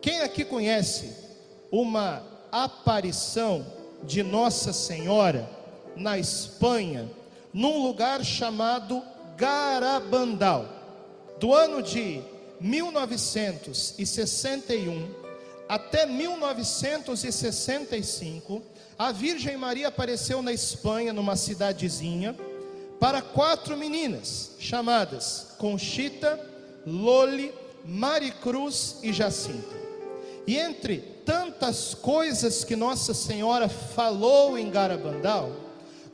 Quem aqui conhece uma aparição de Nossa Senhora na Espanha, num lugar chamado Garabandal? Do ano de 1961 até 1965, a Virgem Maria apareceu na Espanha, numa cidadezinha, para quatro meninas chamadas Conchita, Loli, Maricruz e Jacinta. E entre tantas coisas que Nossa Senhora falou em Garabandal,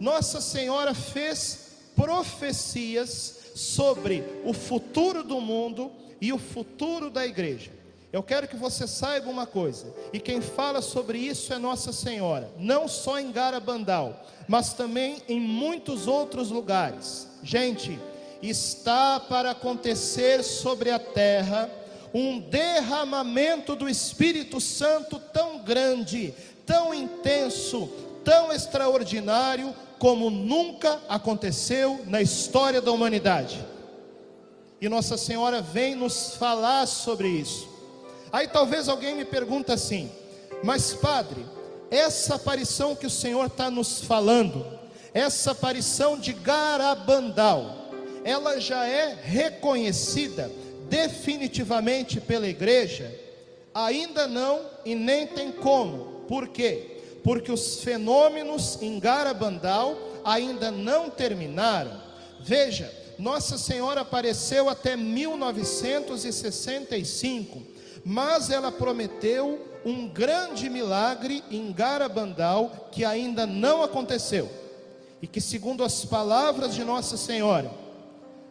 Nossa Senhora fez profecias sobre o futuro do mundo e o futuro da igreja. Eu quero que você saiba uma coisa, e quem fala sobre isso é Nossa Senhora, não só em Garabandal, mas também em muitos outros lugares. Gente, está para acontecer sobre a terra um derramamento do Espírito Santo tão grande, tão intenso, tão extraordinário, como nunca aconteceu na história da humanidade. E Nossa Senhora vem nos falar sobre isso. Aí talvez alguém me pergunta assim: mas padre, essa aparição que o Senhor está nos falando, essa aparição de Garabandal, ela já é reconhecida definitivamente pela igreja? Ainda não e nem tem como. Por quê? Porque os fenômenos em Garabandal ainda não terminaram. Veja, Nossa Senhora apareceu até 1965 mas ela prometeu um grande milagre em Garabandal que ainda não aconteceu. E que, segundo as palavras de Nossa Senhora,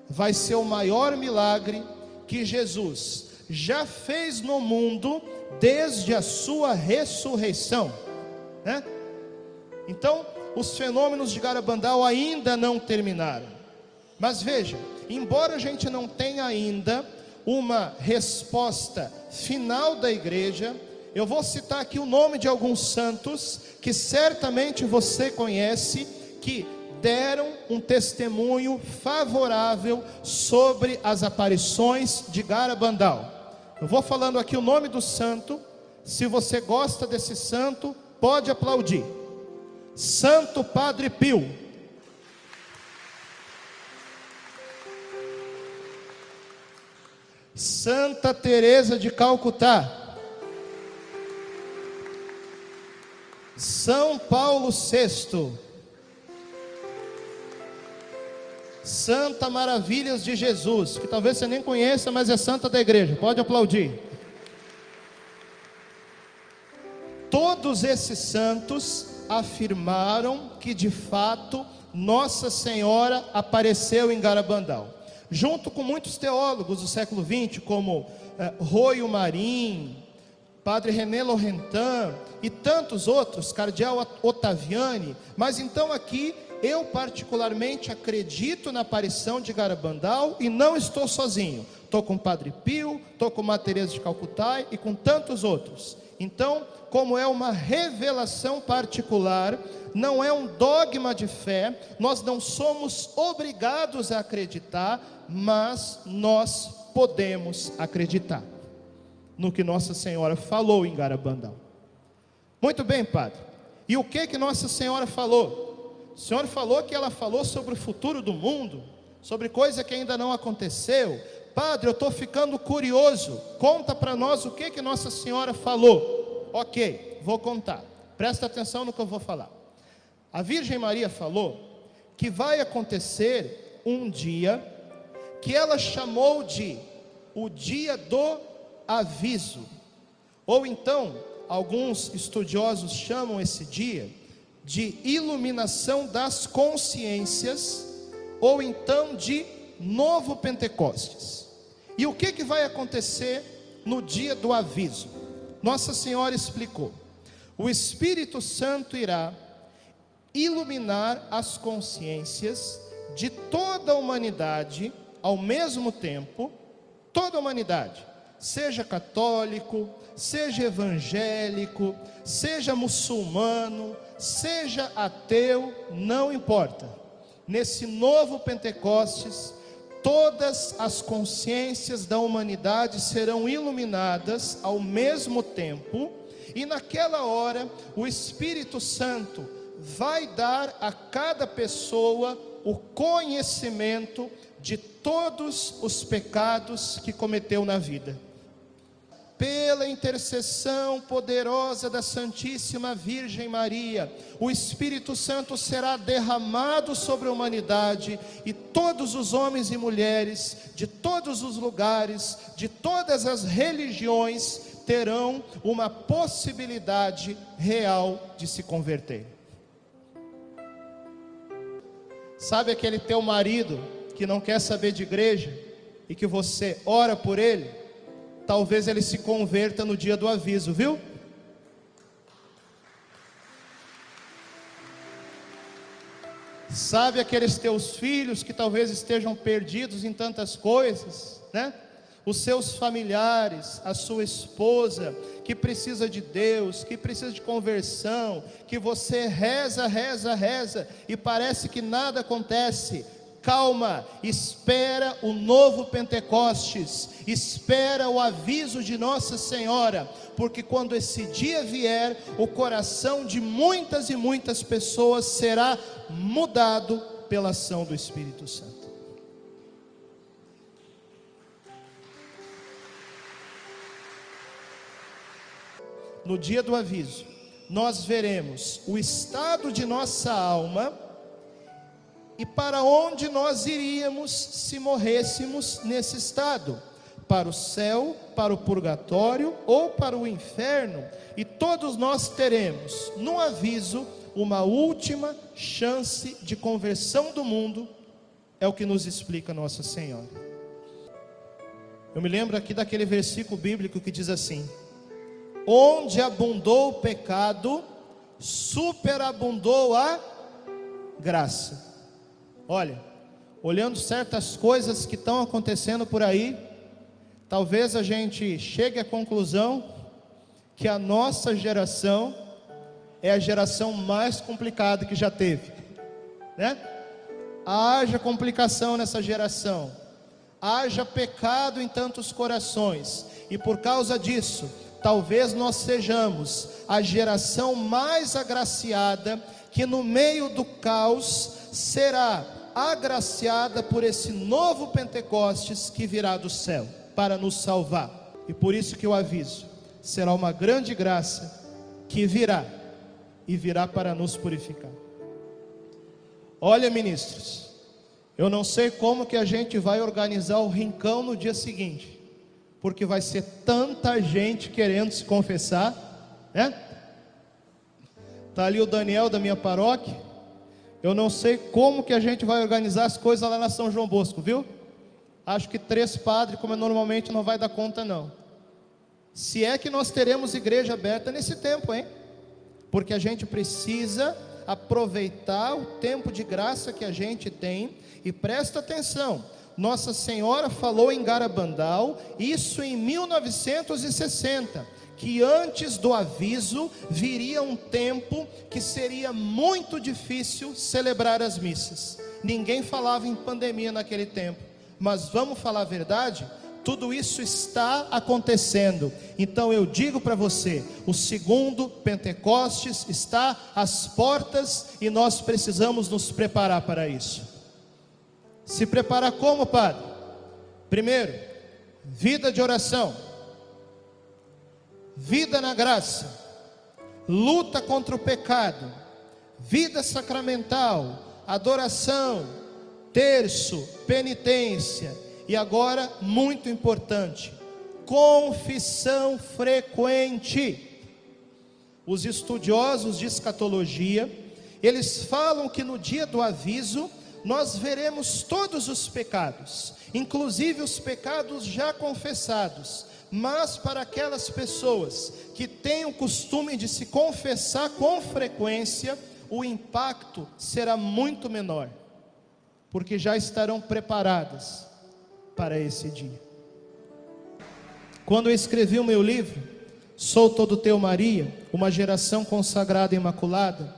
vai ser o maior milagre que Jesus já fez no mundo desde a sua ressurreição. Né? Então, os fenômenos de Garabandal ainda não terminaram. Mas veja, embora a gente não tenha ainda uma resposta final da igreja, eu vou citar aqui o nome de alguns santos que certamente você conhece, que deram um testemunho favorável sobre as aparições de Garabandal. Eu vou falando aqui o nome do santo, se você gosta desse santo, pode aplaudir. Santo Padre Pio. Santa Teresa de Calcutá. São Paulo VI. Santa Maravilhas de Jesus, que talvez você nem conheça, mas é santa da igreja. Pode aplaudir. Todos esses santos afirmaram que de fato Nossa Senhora apareceu em Garabandal junto com muitos teólogos do século XX, como eh, Royo Marim, Padre René Laurentin e tantos outros, Cardeal Ottaviani, mas então aqui eu particularmente acredito na aparição de Garabandal e não estou sozinho. Estou com o Padre Pio, estou com Maria Teresa de Calcutá e com tantos outros. Então, como é uma revelação particular, não é um dogma de fé, nós não somos obrigados a acreditar, mas nós podemos acreditar no que Nossa Senhora falou em Garabandal. Muito bem, Padre. E o que que Nossa Senhora falou? O Senhor falou que ela falou sobre o futuro do mundo, sobre coisa que ainda não aconteceu. Padre, eu estou ficando curioso. Conta para nós o que que Nossa Senhora falou. Ok, vou contar. Presta atenção no que eu vou falar. A Virgem Maria falou que vai acontecer um dia que ela chamou de o dia do aviso. Ou então, alguns estudiosos chamam esse dia de iluminação das consciências, ou então de novo Pentecostes. E o que, que vai acontecer no dia do aviso? Nossa Senhora explicou: o Espírito Santo irá iluminar as consciências de toda a humanidade ao mesmo tempo toda a humanidade, seja católico, seja evangélico, seja muçulmano, seja ateu, não importa. Nesse novo Pentecostes, todas as consciências da humanidade serão iluminadas ao mesmo tempo, e naquela hora o Espírito Santo vai dar a cada pessoa o conhecimento de todos os pecados que cometeu na vida pela intercessão poderosa da Santíssima Virgem Maria, o Espírito Santo será derramado sobre a humanidade e todos os homens e mulheres de todos os lugares, de todas as religiões, terão uma possibilidade real de se converter. Sabe aquele teu marido que não quer saber de igreja e que você ora por ele? Talvez ele se converta no dia do aviso, viu? Sabe aqueles teus filhos que talvez estejam perdidos em tantas coisas, né? Os seus familiares, a sua esposa, que precisa de Deus, que precisa de conversão, que você reza, reza, reza e parece que nada acontece calma, espera o novo Pentecostes, espera o aviso de Nossa Senhora, porque quando esse dia vier, o coração de muitas e muitas pessoas será mudado pela ação do Espírito Santo. No dia do aviso, nós veremos o estado de nossa alma e para onde nós iríamos se morrêssemos nesse estado? Para o céu, para o purgatório ou para o inferno? E todos nós teremos, no aviso, uma última chance de conversão do mundo, é o que nos explica Nossa Senhora. Eu me lembro aqui daquele versículo bíblico que diz assim: Onde abundou o pecado, superabundou a graça. Olha, olhando certas coisas que estão acontecendo por aí, talvez a gente chegue à conclusão que a nossa geração é a geração mais complicada que já teve, né? Haja complicação nessa geração, haja pecado em tantos corações, e por causa disso, talvez nós sejamos a geração mais agraciada que no meio do caos será agraciada por esse novo Pentecostes que virá do céu para nos salvar. E por isso que eu aviso, será uma grande graça que virá e virá para nos purificar. Olha, ministros, eu não sei como que a gente vai organizar o rincão no dia seguinte, porque vai ser tanta gente querendo se confessar, né? Tá ali o Daniel da minha paróquia, eu não sei como que a gente vai organizar as coisas lá na São João Bosco, viu? Acho que três padres, como normalmente, não vai dar conta, não. Se é que nós teremos igreja aberta nesse tempo, hein? Porque a gente precisa aproveitar o tempo de graça que a gente tem e presta atenção. Nossa Senhora falou em Garabandal, isso em 1960 que antes do aviso viria um tempo que seria muito difícil celebrar as missas. Ninguém falava em pandemia naquele tempo, mas vamos falar a verdade? Tudo isso está acontecendo. Então eu digo para você: o segundo Pentecostes está às portas e nós precisamos nos preparar para isso. Se preparar como, Padre? Primeiro, vida de oração. Vida na graça, luta contra o pecado, vida sacramental, adoração, terço, penitência. E agora, muito importante, confissão frequente. Os estudiosos de escatologia, eles falam que no dia do aviso nós veremos todos os pecados, inclusive os pecados já confessados, mas para aquelas pessoas que têm o costume de se confessar com frequência, o impacto será muito menor, porque já estarão preparadas para esse dia. Quando eu escrevi o meu livro, Sou Todo Teu Maria, uma geração consagrada e imaculada,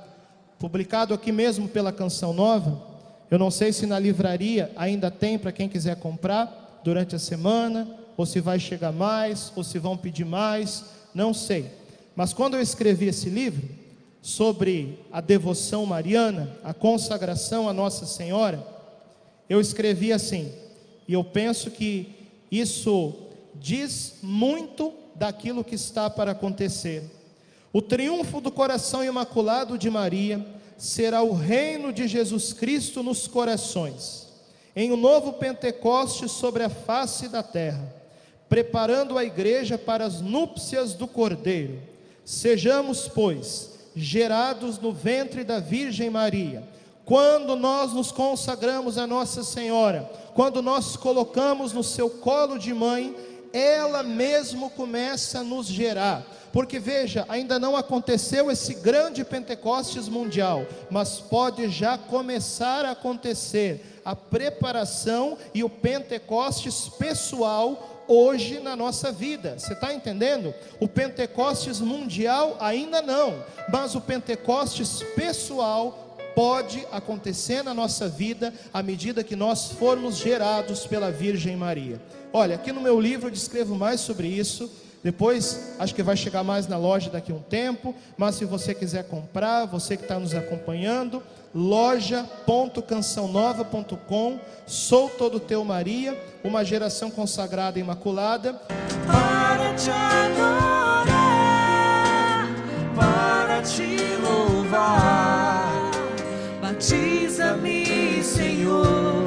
publicado aqui mesmo pela Canção Nova, Eu não sei se na livraria ainda tem para quem quiser comprar durante a semana, ou se vai chegar mais, ou se vão pedir mais, não sei. Mas quando eu escrevi esse livro sobre a devoção mariana, a consagração a Nossa Senhora, eu escrevi assim, e eu penso que isso diz muito daquilo que está para acontecer. O triunfo do coração imaculado de Maria será o reino de Jesus Cristo nos corações, em um novo Pentecoste sobre a face da terra, preparando a igreja para as núpcias do Cordeiro. Sejamos, pois, gerados no ventre da Virgem Maria. Quando nós nos consagramos a Nossa Senhora, quando nós colocamos no seu colo de mãe, ela mesmo começa a nos gerar. Porque veja, ainda não aconteceu esse grande Pentecostes mundial, mas pode já começar a acontecer a preparação e o Pentecostes pessoal hoje na nossa vida. Você está entendendo? O Pentecostes mundial ainda não, mas o Pentecostes pessoal pode acontecer na nossa vida à medida que nós formos gerados pela Virgem Maria. Olha, aqui no meu livro eu descrevo mais sobre isso. Depois, acho que vai chegar mais na loja daqui a um tempo. Mas se você quiser comprar, você que está nos acompanhando, loja.cançãonova.com. Sou todo teu Maria, uma geração consagrada e imaculada. Para te adorar, para te louvar, batiza-me, Senhor.